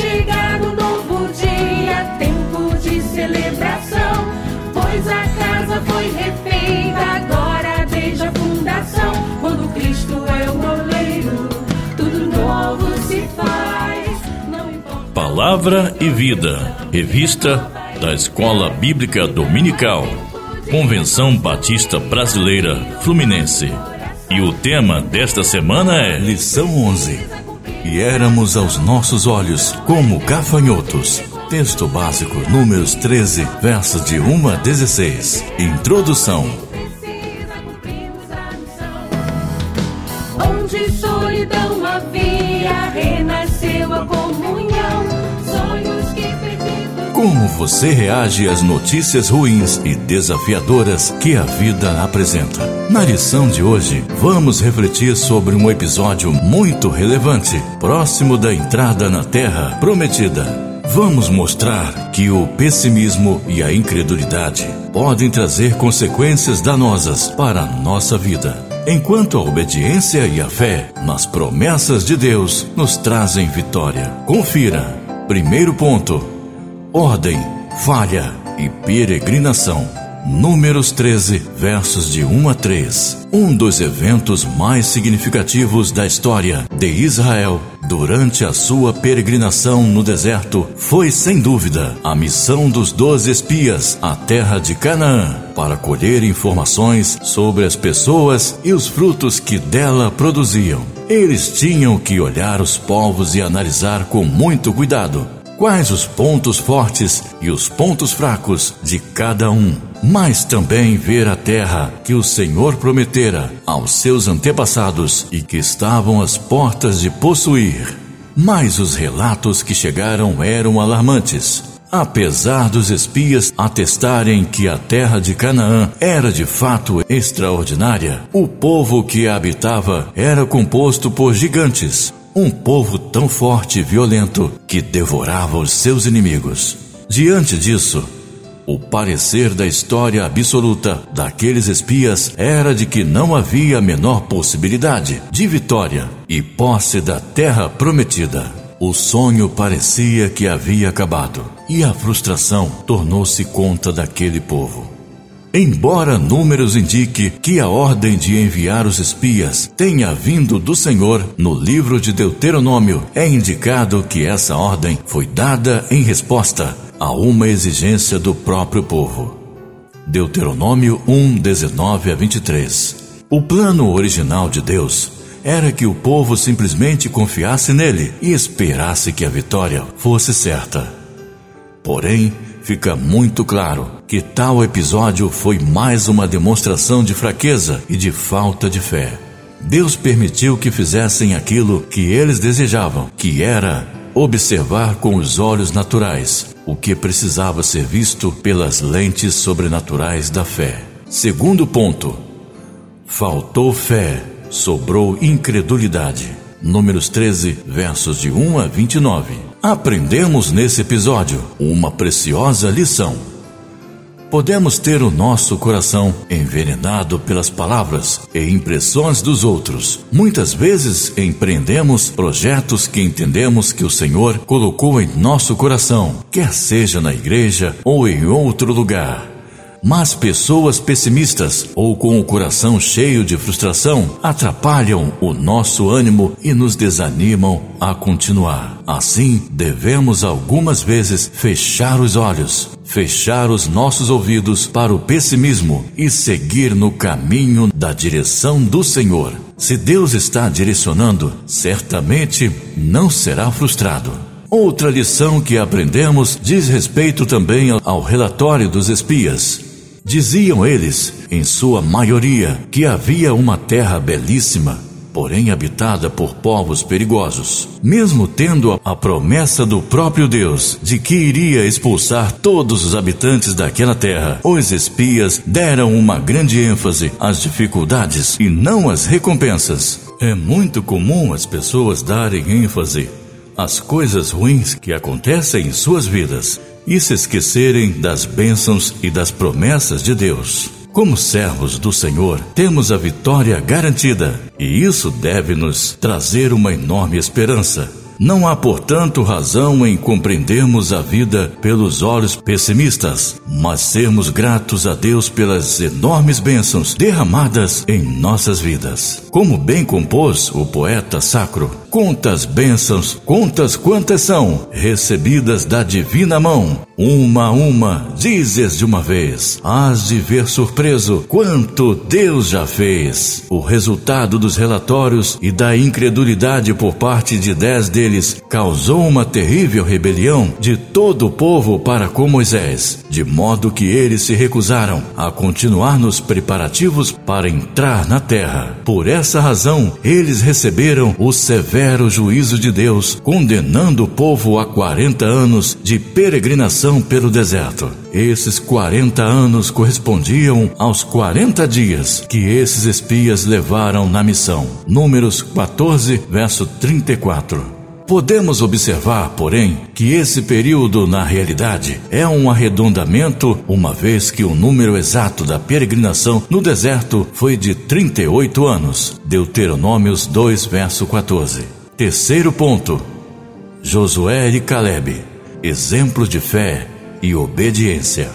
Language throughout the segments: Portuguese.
chegado um novo dia, tempo de celebração, pois a casa foi refeita agora desde a fundação. Quando Cristo é o oleiro, tudo novo se faz. Palavra e Vida, revista da Escola Bíblica Dominical, Convenção Batista Brasileira Fluminense. E o tema desta semana é Lição 11. E éramos aos nossos olhos como gafanhotos. Texto básico, Números 13, versos de 1 a 16. Introdução. Onde solidão havia, Como você reage às notícias ruins e desafiadoras que a vida apresenta? Na lição de hoje, vamos refletir sobre um episódio muito relevante, próximo da entrada na Terra Prometida. Vamos mostrar que o pessimismo e a incredulidade podem trazer consequências danosas para a nossa vida. Enquanto a obediência e a fé nas promessas de Deus nos trazem vitória. Confira. Primeiro ponto: ordem, falha e peregrinação. Números 13, versos de 1 a 3. Um dos eventos mais significativos da história de Israel durante a sua peregrinação no deserto foi, sem dúvida, a missão dos doze espias à terra de Canaã para colher informações sobre as pessoas e os frutos que dela produziam. Eles tinham que olhar os povos e analisar com muito cuidado quais os pontos fortes e os pontos fracos de cada um, mas também ver a terra que o Senhor prometera aos seus antepassados e que estavam às portas de possuir. Mas os relatos que chegaram eram alarmantes. Apesar dos espias atestarem que a terra de Canaã era de fato extraordinária, o povo que a habitava era composto por gigantes, um povo tão forte e violento que devorava os seus inimigos. Diante disso, o parecer da história absoluta daqueles espias era de que não havia a menor possibilidade de vitória e posse da terra prometida. O sonho parecia que havia acabado e a frustração tornou-se conta daquele povo. Embora números indique que a ordem de enviar os espias tenha vindo do Senhor, no livro de Deuteronômio é indicado que essa ordem foi dada em resposta a uma exigência do próprio povo. Deuteronômio 1, 19 a 23. O plano original de Deus era que o povo simplesmente confiasse nele e esperasse que a vitória fosse certa. Porém, fica muito claro que tal episódio foi mais uma demonstração de fraqueza e de falta de fé. Deus permitiu que fizessem aquilo que eles desejavam, que era observar com os olhos naturais o que precisava ser visto pelas lentes sobrenaturais da fé. Segundo ponto: faltou fé, sobrou incredulidade. Números 13, versos de 1 a 29. Aprendemos nesse episódio uma preciosa lição. Podemos ter o nosso coração envenenado pelas palavras e impressões dos outros. Muitas vezes empreendemos projetos que entendemos que o Senhor colocou em nosso coração, quer seja na igreja ou em outro lugar. Mas pessoas pessimistas ou com o coração cheio de frustração atrapalham o nosso ânimo e nos desanimam a continuar. Assim, devemos algumas vezes fechar os olhos, fechar os nossos ouvidos para o pessimismo e seguir no caminho da direção do Senhor. Se Deus está direcionando, certamente não será frustrado. Outra lição que aprendemos diz respeito também ao relatório dos espias. Diziam eles, em sua maioria, que havia uma terra belíssima, porém habitada por povos perigosos. Mesmo tendo a promessa do próprio Deus de que iria expulsar todos os habitantes daquela terra, os espias deram uma grande ênfase às dificuldades e não às recompensas. É muito comum as pessoas darem ênfase às coisas ruins que acontecem em suas vidas e se esquecerem das bênçãos e das promessas de Deus. Como servos do Senhor, temos a vitória garantida e isso deve nos trazer uma enorme esperança. Não há, portanto, razão em compreendermos a vida pelos olhos pessimistas, mas sermos gratos a Deus pelas enormes bênçãos derramadas em nossas vidas. Como bem compôs o poeta sacro, Quantas bênçãos, contas quantas são, recebidas da divina mão. Uma a uma, dizes de uma vez, hás de ver surpreso quanto Deus já fez. O resultado dos relatórios e da incredulidade por parte de dez deles causou uma terrível rebelião de todo o povo para com Moisés, de modo que eles se recusaram a continuar nos preparativos para entrar na terra. Por essa razão, eles receberam o severo severo juízo de Deus, condenando o povo a 40 anos de peregrinação pelo deserto. Esses 40 anos correspondiam aos 40 dias que esses espias levaram na missão. Números 14, verso 34. Podemos observar, porém, que esse período, na realidade, é um arredondamento, uma vez que o número exato da peregrinação no deserto foi de 38 anos. Deuteronômios 2, verso 14. Terceiro ponto: Josué e Caleb, exemplos de fé e obediência.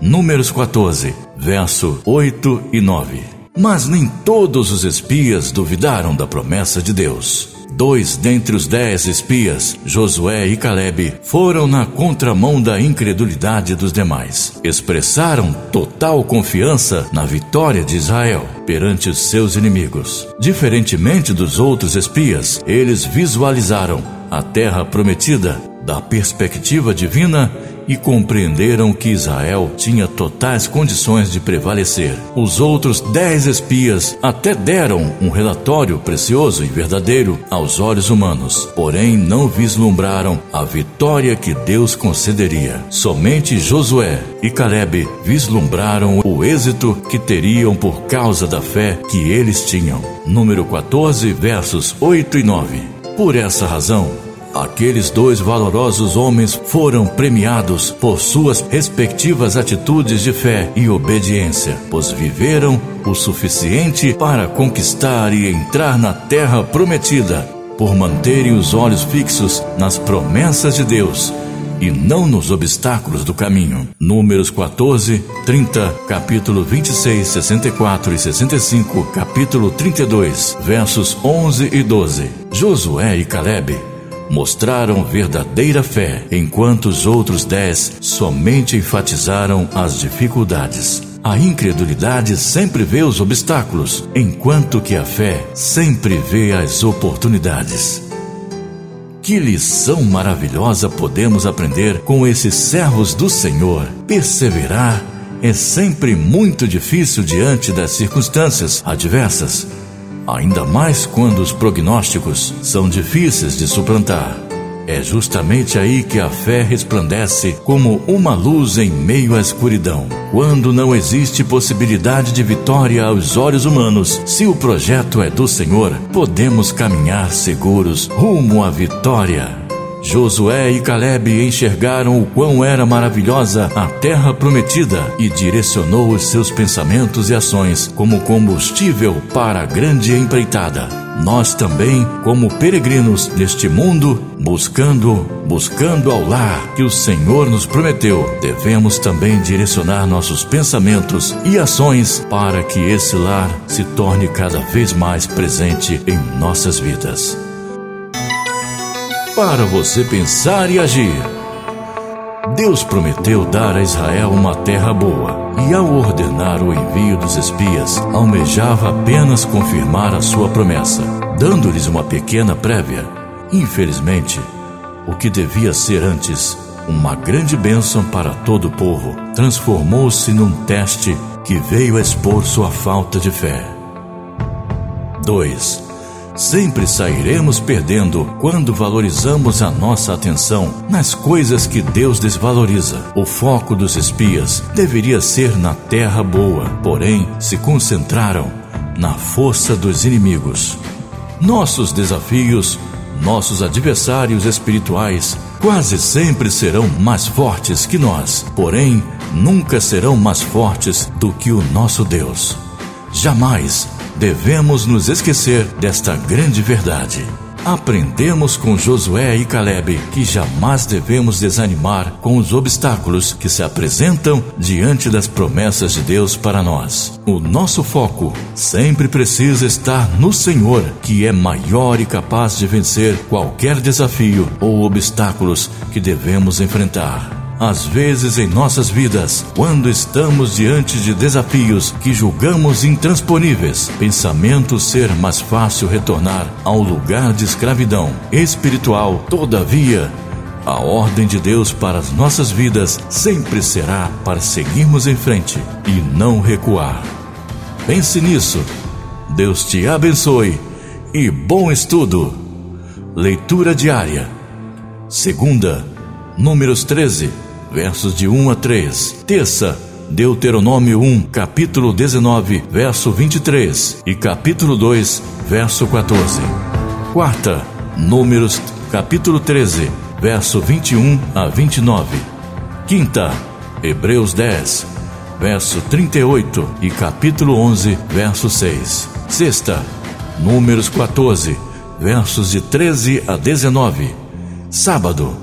Números 14, verso 8 e 9. Mas nem todos os espias duvidaram da promessa de Deus. Dois dentre os dez espias, Josué e Caleb, foram na contramão da incredulidade dos demais. Expressaram total confiança na vitória de Israel perante os seus inimigos. Diferentemente dos outros espias, eles visualizaram a terra prometida da perspectiva divina e compreenderam que Israel tinha totais condições de prevalecer. Os outros dez espias até deram um relatório precioso e verdadeiro aos olhos humanos, porém não vislumbraram a vitória que Deus concederia. Somente Josué e Caleb vislumbraram o êxito que teriam por causa da fé que eles tinham. Número 14, versos 8 e 9. Por essa razão, Aqueles dois valorosos homens foram premiados por suas respectivas atitudes de fé e obediência, pois viveram o suficiente para conquistar e entrar na terra prometida, por manterem os olhos fixos nas promessas de Deus e não nos obstáculos do caminho. Números 14, 30, capítulo 26, 64 e 65, capítulo 32, versos 11 e 12. Josué e Caleb mostraram verdadeira fé, enquanto os outros dez somente enfatizaram as dificuldades. A incredulidade sempre vê os obstáculos, enquanto que a fé sempre vê as oportunidades. Que lição maravilhosa podemos aprender com esses servos do Senhor. Perseverar é sempre muito difícil diante das circunstâncias adversas ainda mais quando os prognósticos são difíceis de suplantar. É justamente aí que a fé resplandece como uma luz em meio à escuridão. Quando não existe possibilidade de vitória aos olhos humanos, se o projeto é do Senhor, podemos caminhar seguros rumo à vitória. Josué e Caleb enxergaram o quão era maravilhosa a terra prometida e direcionou os seus pensamentos e ações como combustível para a grande empreitada. Nós também, como peregrinos neste mundo, buscando, buscando ao lar que o Senhor nos prometeu, devemos também direcionar nossos pensamentos e ações para que esse lar se torne cada vez mais presente em nossas vidas para você pensar e agir. Deus prometeu dar a Israel uma terra boa, e ao ordenar o envio dos espias, almejava apenas confirmar a sua promessa, dando-lhes uma pequena prévia. Infelizmente, o que devia ser antes uma grande bênção para todo o povo, transformou-se num teste que veio expor sua falta de fé. 2. Sempre sairemos perdendo quando valorizamos a nossa atenção nas coisas que Deus desvaloriza. O foco dos espias deveria ser na terra boa, porém se concentraram na força dos inimigos. Nossos desafios, nossos adversários espirituais, quase sempre serão mais fortes que nós, porém nunca serão mais fortes do que o nosso Deus. Jamais devemos nos esquecer desta grande verdade. Aprendemos com Josué e Caleb que jamais devemos desanimar com os obstáculos que se apresentam diante das promessas de Deus para nós. O nosso foco sempre precisa estar no Senhor, que é maior e capaz de vencer qualquer desafio ou obstáculos que devemos enfrentar. Às vezes em nossas vidas, quando estamos diante de desafios que julgamos intransponíveis, pensamentos ser mais fácil retornar ao lugar de escravidão espiritual. Todavia, a ordem de Deus para as nossas vidas sempre será para seguirmos em frente e não recuar. Pense nisso. Deus te abençoe e bom estudo. Leitura diária. Segunda, Números 13 versos de 1 a 3. Terça, Deuteronômio 1, capítulo 19, verso 23 e capítulo 2, verso 14. Quarta, Números, capítulo 13, verso 21 a 29. Quinta, Hebreus 10, verso 38 e capítulo 11, verso 6. Sexta, Números 14, versos de 13 a 19. Sábado,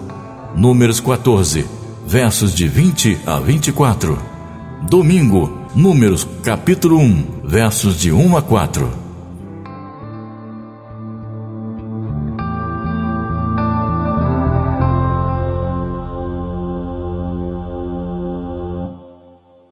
Números 14, versos de 20 a 24. Domingo, Números, capítulo 1, versos de 1 a 4.